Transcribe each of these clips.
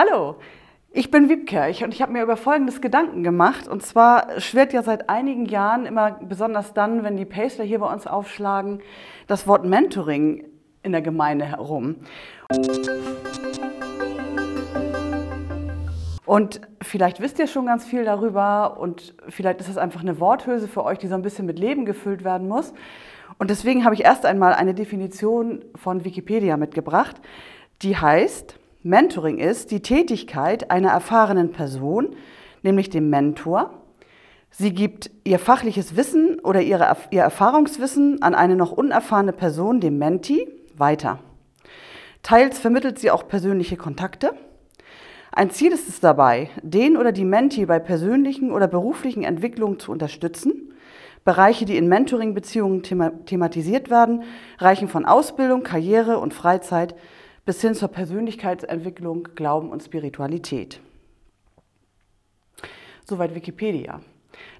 Hallo, ich bin Wiebke und ich habe mir über Folgendes Gedanken gemacht. Und zwar schwirrt ja seit einigen Jahren immer, besonders dann, wenn die Pastler hier bei uns aufschlagen, das Wort Mentoring in der Gemeinde herum. Und vielleicht wisst ihr schon ganz viel darüber und vielleicht ist es einfach eine Worthülse für euch, die so ein bisschen mit Leben gefüllt werden muss. Und deswegen habe ich erst einmal eine Definition von Wikipedia mitgebracht, die heißt, Mentoring ist die Tätigkeit einer erfahrenen Person, nämlich dem Mentor. Sie gibt ihr fachliches Wissen oder ihre, ihr Erfahrungswissen an eine noch unerfahrene Person, dem Menti, weiter. Teils vermittelt sie auch persönliche Kontakte. Ein Ziel ist es dabei, den oder die Menti bei persönlichen oder beruflichen Entwicklungen zu unterstützen. Bereiche, die in Mentoring-Beziehungen thematisiert werden, reichen von Ausbildung, Karriere und Freizeit bis hin zur Persönlichkeitsentwicklung, Glauben und Spiritualität. Soweit Wikipedia.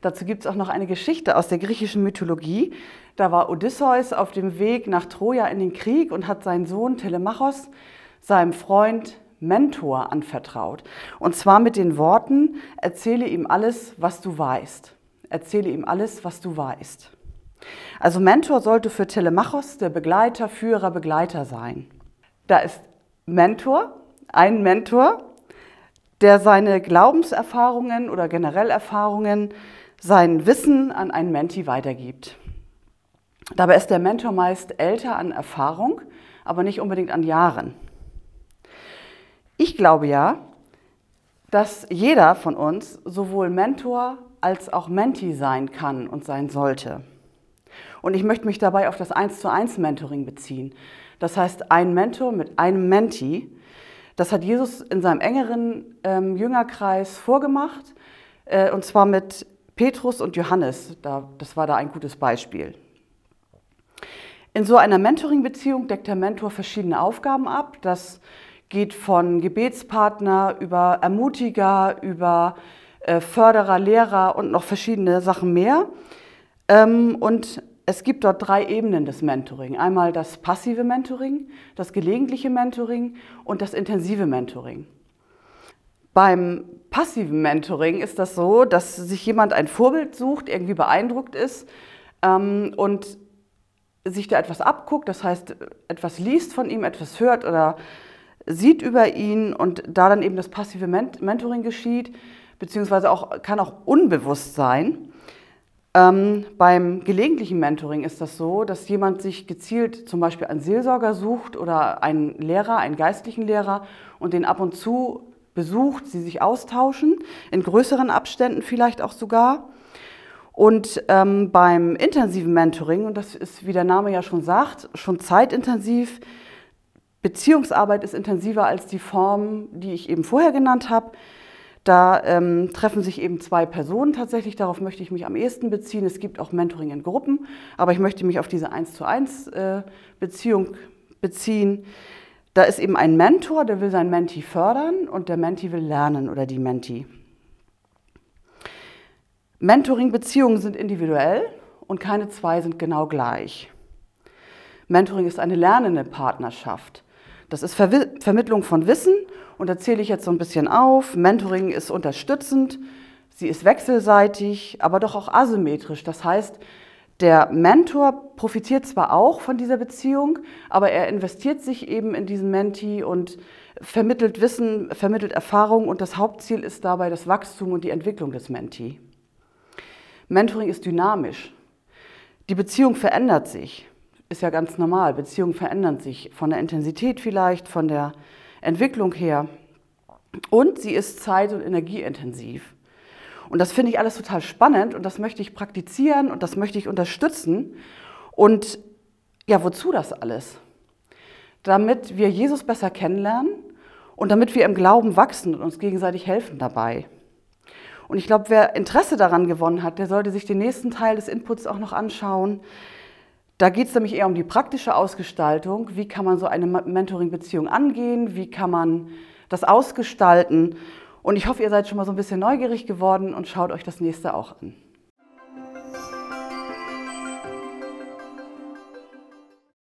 Dazu gibt es auch noch eine Geschichte aus der griechischen Mythologie. Da war Odysseus auf dem Weg nach Troja in den Krieg und hat seinen Sohn Telemachos seinem Freund Mentor anvertraut. Und zwar mit den Worten, erzähle ihm alles, was du weißt. Erzähle ihm alles, was du weißt. Also Mentor sollte für Telemachos der Begleiter, Führer, Begleiter sein. Da ist Mentor, ein Mentor, der seine Glaubenserfahrungen oder generell Erfahrungen, sein Wissen an einen Menti weitergibt. Dabei ist der Mentor meist älter an Erfahrung, aber nicht unbedingt an Jahren. Ich glaube ja, dass jeder von uns sowohl Mentor als auch Menti sein kann und sein sollte. Und ich möchte mich dabei auf das 1 zu 1 Mentoring beziehen. Das heißt, ein Mentor mit einem Menti. Das hat Jesus in seinem engeren ähm, Jüngerkreis vorgemacht, äh, und zwar mit Petrus und Johannes. Da, das war da ein gutes Beispiel. In so einer Mentoring-Beziehung deckt der Mentor verschiedene Aufgaben ab. Das geht von Gebetspartner über Ermutiger, über äh, Förderer, Lehrer und noch verschiedene Sachen mehr. Ähm, und es gibt dort drei Ebenen des Mentoring. Einmal das passive Mentoring, das gelegentliche Mentoring und das intensive Mentoring. Beim passiven Mentoring ist das so, dass sich jemand ein Vorbild sucht, irgendwie beeindruckt ist ähm, und sich da etwas abguckt, das heißt etwas liest von ihm, etwas hört oder sieht über ihn und da dann eben das passive Mentoring geschieht, beziehungsweise auch, kann auch unbewusst sein. Ähm, beim gelegentlichen Mentoring ist das so, dass jemand sich gezielt zum Beispiel einen Seelsorger sucht oder einen Lehrer, einen geistlichen Lehrer und den ab und zu besucht, sie sich austauschen, in größeren Abständen vielleicht auch sogar. Und ähm, beim intensiven Mentoring, und das ist, wie der Name ja schon sagt, schon zeitintensiv, Beziehungsarbeit ist intensiver als die Form, die ich eben vorher genannt habe. Da ähm, treffen sich eben zwei Personen tatsächlich, darauf möchte ich mich am ehesten beziehen. Es gibt auch Mentoring in Gruppen, aber ich möchte mich auf diese 1 zu 1 äh, Beziehung beziehen. Da ist eben ein Mentor, der will sein Menti fördern und der Menti will lernen oder die Menti. Mentoring-Beziehungen sind individuell und keine zwei sind genau gleich. Mentoring ist eine lernende Partnerschaft. Das ist Ver Vermittlung von Wissen und da zähle ich jetzt so ein bisschen auf. Mentoring ist unterstützend, sie ist wechselseitig, aber doch auch asymmetrisch. Das heißt, der Mentor profitiert zwar auch von dieser Beziehung, aber er investiert sich eben in diesen Menti und vermittelt Wissen, vermittelt Erfahrung und das Hauptziel ist dabei das Wachstum und die Entwicklung des Menti. Mentoring ist dynamisch. Die Beziehung verändert sich ist ja ganz normal. Beziehungen verändern sich von der Intensität vielleicht, von der Entwicklung her. Und sie ist zeit- und energieintensiv. Und das finde ich alles total spannend und das möchte ich praktizieren und das möchte ich unterstützen. Und ja, wozu das alles? Damit wir Jesus besser kennenlernen und damit wir im Glauben wachsen und uns gegenseitig helfen dabei. Und ich glaube, wer Interesse daran gewonnen hat, der sollte sich den nächsten Teil des Inputs auch noch anschauen. Da geht es nämlich eher um die praktische Ausgestaltung. Wie kann man so eine Mentoring-Beziehung angehen? Wie kann man das ausgestalten? Und ich hoffe, ihr seid schon mal so ein bisschen neugierig geworden und schaut euch das nächste auch an.